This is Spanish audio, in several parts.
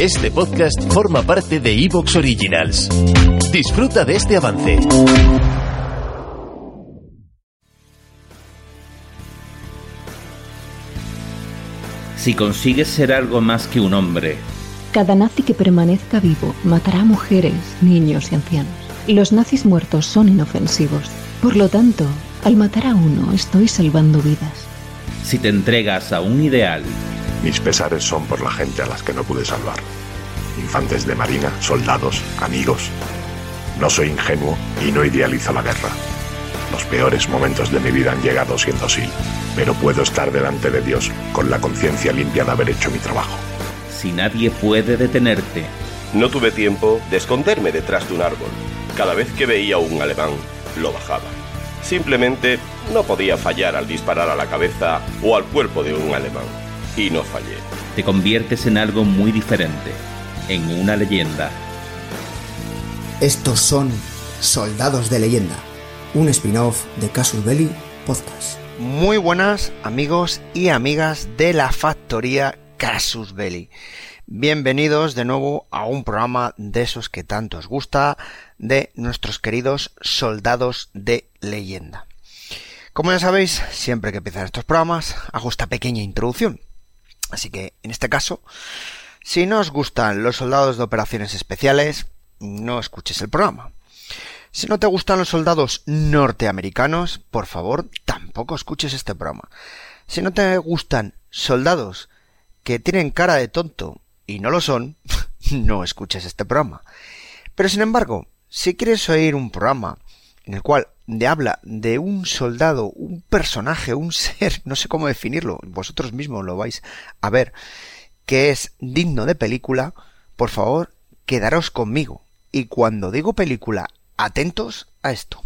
Este podcast forma parte de Evox Originals. Disfruta de este avance. Si consigues ser algo más que un hombre, Cada nazi que permanezca vivo matará a mujeres, niños y ancianos. Los nazis muertos son inofensivos. Por lo tanto, al matar a uno estoy salvando vidas. si te entregas a un ideal, Mis pesares son por la gente a las que no pude salvar. Infantes de marina, soldados, amigos. No soy ingenuo y no idealizo la guerra. Los peores momentos de mi vida han llegado siendo así, pero puedo estar delante de Dios con la conciencia limpia de haber hecho mi trabajo. si nadie puede detenerte, No tuve tiempo de esconderme detrás de un árbol. Cada vez que veía un alemán, lo bajaba. Simplemente no podía fallar al disparar a la cabeza o al cuerpo de un alemán. Y no fallé. te conviertes en algo muy diferente, en una leyenda. Estos son Soldados de Leyenda, un spin-off de Casus Belli Podcast. Muy buenas amigos y amigas de la factoría Casus Belli. Bienvenidos de nuevo a un programa de esos que tanto os gusta, de nuestros queridos soldados de leyenda. Como ya sabéis, siempre que empiezan estos programas, hago esta pequeña introducción. Así que, en este caso, si no os gustan los soldados de operaciones especiales, no escuches el programa. Si no te gustan los soldados norteamericanos, por favor, tampoco escuches este programa. Si no te gustan soldados que tienen cara de tonto y no lo son, no escuches este programa. Pero sin embargo, si quieres oír un programa en el cual te habla de un soldado, un personaje, un ser, no sé cómo definirlo, vosotros mismos lo vais a ver, que es digno de película, por favor, quedaros conmigo. Y cuando digo película, atentos a esto.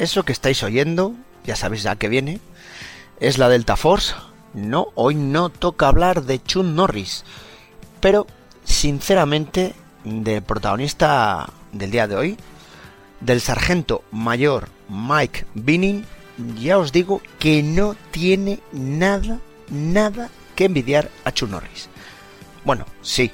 Eso que estáis oyendo, ya sabéis ya que viene, es la Delta Force. No, hoy no toca hablar de Chun Norris, pero sinceramente del protagonista del día de hoy, del sargento mayor Mike Binning, ya os digo que no tiene nada, nada que envidiar a Chun Norris. Bueno, sí,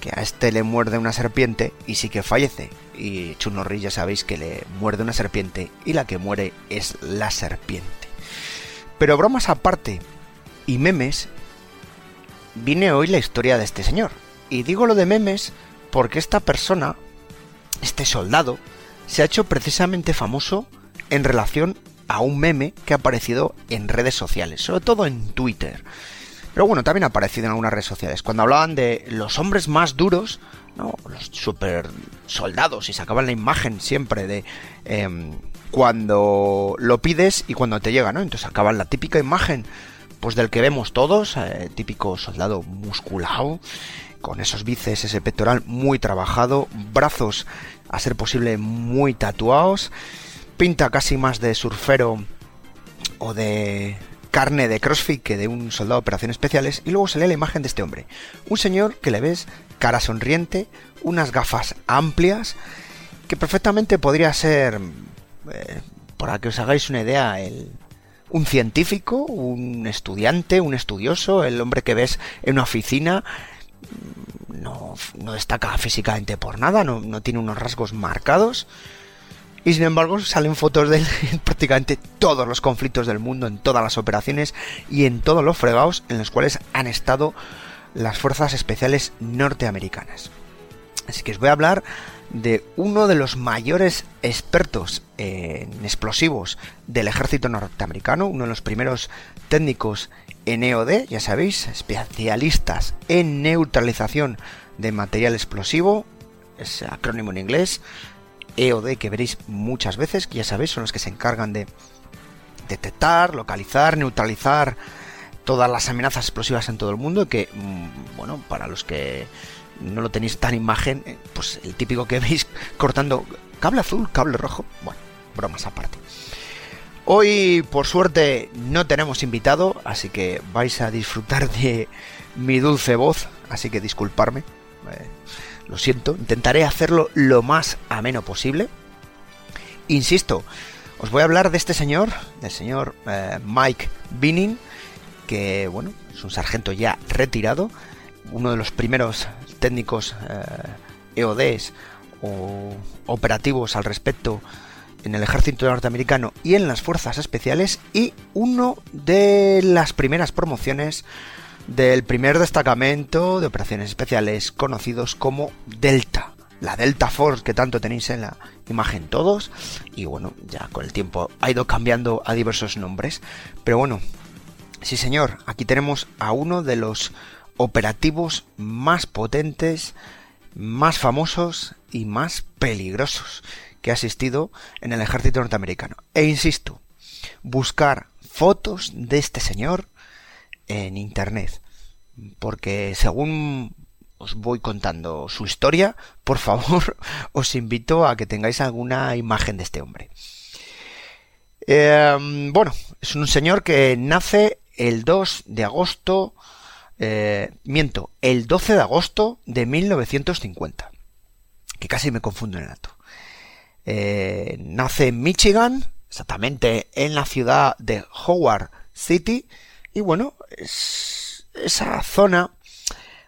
que a este le muerde una serpiente y sí que fallece. Y Chun Norris ya sabéis que le muerde una serpiente y la que muere es la serpiente. Pero bromas aparte y memes, viene hoy la historia de este señor. Y digo lo de memes porque esta persona, este soldado, se ha hecho precisamente famoso en relación a un meme que ha aparecido en redes sociales, sobre todo en Twitter. Pero bueno, también ha aparecido en algunas redes sociales. Cuando hablaban de los hombres más duros, ¿no? Los super soldados, y sacaban la imagen siempre de em, cuando lo pides y cuando te llega, ¿no? Entonces sacaban la típica imagen, pues del que vemos todos, eh, típico soldado musculado, con esos bíceps, ese pectoral muy trabajado, brazos a ser posible muy tatuados, pinta casi más de surfero o de carne de CrossFit que de un soldado de operaciones especiales y luego salía la imagen de este hombre. Un señor que le ves cara sonriente, unas gafas amplias, que perfectamente podría ser, eh, para que os hagáis una idea, el, un científico, un estudiante, un estudioso, el hombre que ves en una oficina, no, no destaca físicamente por nada, no, no tiene unos rasgos marcados. Y sin embargo salen fotos de él en prácticamente todos los conflictos del mundo, en todas las operaciones y en todos los fregados en los cuales han estado las fuerzas especiales norteamericanas. Así que os voy a hablar de uno de los mayores expertos en explosivos del ejército norteamericano, uno de los primeros técnicos en EOD, ya sabéis, especialistas en neutralización de material explosivo, es acrónimo en inglés, EOD que veréis muchas veces, que ya sabéis, son los que se encargan de detectar, localizar, neutralizar todas las amenazas explosivas en todo el mundo, que, mm, bueno, para los que no lo tenéis tan imagen, eh, pues el típico que veis cortando cable azul, cable rojo, bueno, bromas aparte. Hoy, por suerte, no tenemos invitado, así que vais a disfrutar de mi dulce voz, así que disculparme. Eh, lo siento, intentaré hacerlo lo más ameno posible. Insisto, os voy a hablar de este señor, del señor eh, Mike Binning, que bueno, es un sargento ya retirado, uno de los primeros técnicos EODs eh, e o operativos al respecto en el ejército norteamericano y en las fuerzas especiales y uno de las primeras promociones del primer destacamento de operaciones especiales conocidos como Delta. La Delta Force que tanto tenéis en la imagen todos. Y bueno, ya con el tiempo ha ido cambiando a diversos nombres. Pero bueno, sí señor, aquí tenemos a uno de los operativos más potentes, más famosos y más peligrosos que ha asistido en el ejército norteamericano. E insisto, buscar fotos de este señor en internet. Porque según os voy contando su historia, por favor, os invito a que tengáis alguna imagen de este hombre. Em, bueno, es un señor que nace el 2 de agosto, eh, miento, el 12 de agosto de 1950, que casi me confundo en el dato. Eh, nace en Michigan, exactamente en la ciudad de Howard City, y bueno, es esa zona,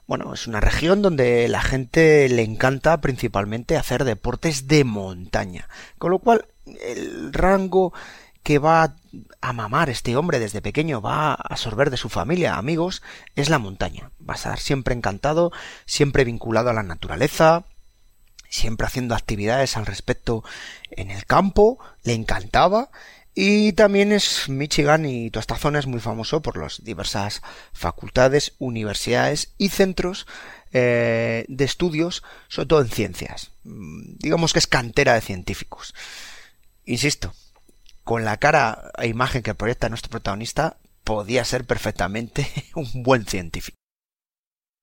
bueno, es una región donde la gente le encanta principalmente hacer deportes de montaña, con lo cual el rango que va a mamar este hombre desde pequeño, va a absorber de su familia, amigos, es la montaña. Va a estar siempre encantado, siempre vinculado a la naturaleza, siempre haciendo actividades al respecto en el campo, le encantaba y también es Michigan y toda esta zona es muy famoso por las diversas facultades, universidades y centros eh, de estudios, sobre todo en ciencias. Mm, digamos que es cantera de científicos. Insisto, con la cara e imagen que proyecta nuestro protagonista, podía ser perfectamente un buen científico.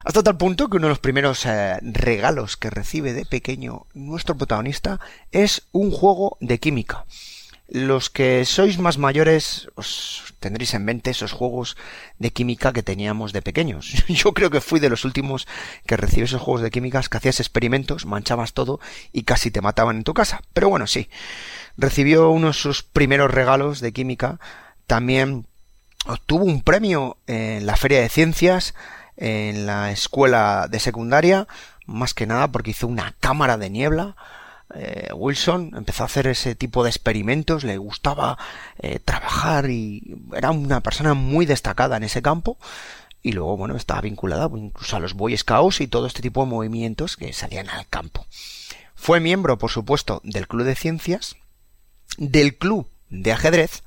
Hasta tal punto que uno de los primeros eh, regalos que recibe de pequeño nuestro protagonista es un juego de química. Los que sois más mayores os tendréis en mente esos juegos de química que teníamos de pequeños. Yo creo que fui de los últimos que recibí esos juegos de químicas que hacías experimentos, manchabas todo y casi te mataban en tu casa. Pero bueno, sí. Recibió uno de sus primeros regalos de química. También obtuvo un premio en la Feria de Ciencias en la escuela de secundaria, más que nada porque hizo una cámara de niebla. Eh, Wilson empezó a hacer ese tipo de experimentos, le gustaba eh, trabajar y era una persona muy destacada en ese campo. Y luego, bueno, estaba vinculada incluso a los Boy Scouts y todo este tipo de movimientos que salían al campo. Fue miembro, por supuesto, del Club de Ciencias, del Club de Ajedrez.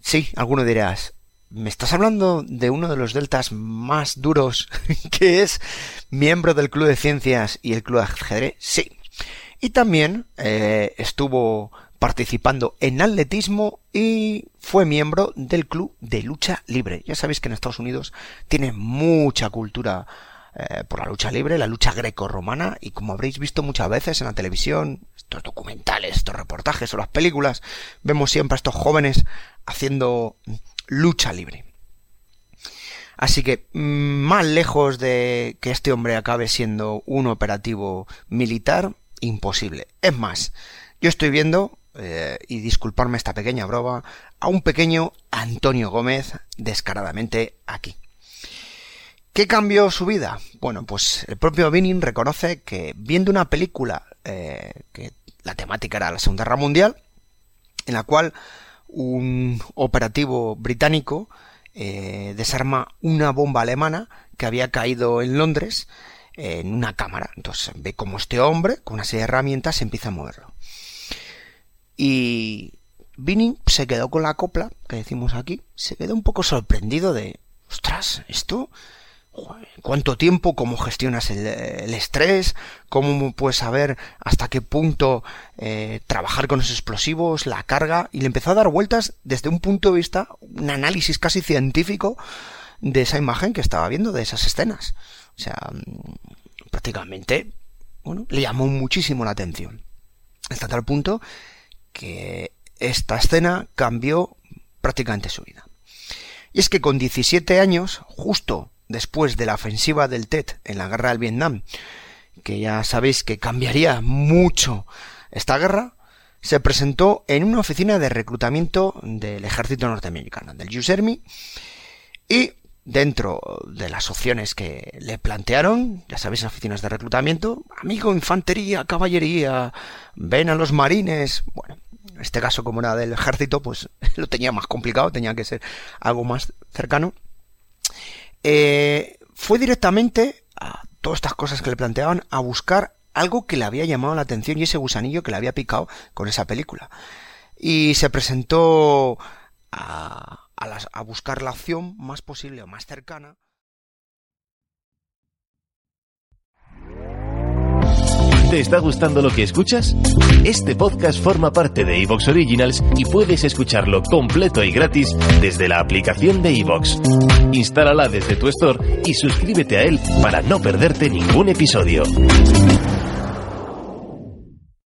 Sí, alguno dirás, ¿Me estás hablando de uno de los deltas más duros que es miembro del Club de Ciencias y el Club de Ajedrez? Sí. Y también eh, estuvo participando en atletismo y fue miembro del Club de Lucha Libre. Ya sabéis que en Estados Unidos tiene mucha cultura eh, por la lucha libre, la lucha greco-romana y como habréis visto muchas veces en la televisión, estos documentales, estos reportajes o las películas, vemos siempre a estos jóvenes haciendo lucha libre. Así que mm, más lejos de que este hombre acabe siendo un operativo militar, imposible. Es más, yo estoy viendo, eh, y disculparme esta pequeña broma, a un pequeño Antonio Gómez descaradamente aquí. ¿Qué cambió su vida? Bueno, pues el propio Binning reconoce que viendo una película eh, que la temática era la Segunda Guerra Mundial, en la cual un operativo británico eh, desarma una bomba alemana que había caído en Londres en una cámara. Entonces ve como este hombre, con una serie de herramientas, empieza a moverlo. Y Binning se quedó con la copla, que decimos aquí, se quedó un poco sorprendido de, ostras, esto, cuánto tiempo, cómo gestionas el, estrés, cómo puedes saber hasta qué punto eh, trabajar con los explosivos, la carga, y le empezó a dar vueltas desde un punto de vista, un análisis casi científico de esa imagen que estaba viendo, de esas escenas. O sea, mm, prácticamente, bueno, le llamó muchísimo la atención. Hasta tal punto que esta escena cambió prácticamente su vida. Y es que con 17 años, justo después de la ofensiva del TET en la guerra del Vietnam, que ya sabéis que cambiaría mucho esta guerra, se presentó en una oficina de reclutamiento del ejército norteamericano, del US Army, y dentro de las opciones que le plantearon, ya sabéis, oficinas de reclutamiento, amigo, infantería, caballería, ven a los marines, bueno, en este caso como era del ejército, pues lo tenía más complicado, tenía que ser algo más cercano. Eh, fue directamente a todas estas cosas que le planteaban a buscar algo que le había llamado la atención y ese gusanillo que le había picado con esa película. Y se presentó a, a buscar la opción más posible o más cercana ¿Te está gustando lo que escuchas? Este podcast forma parte de Evox Originals y puedes escucharlo completo y gratis desde la aplicación de Evox. Instálala desde tu store y suscríbete a él para no perderte ningún episodio.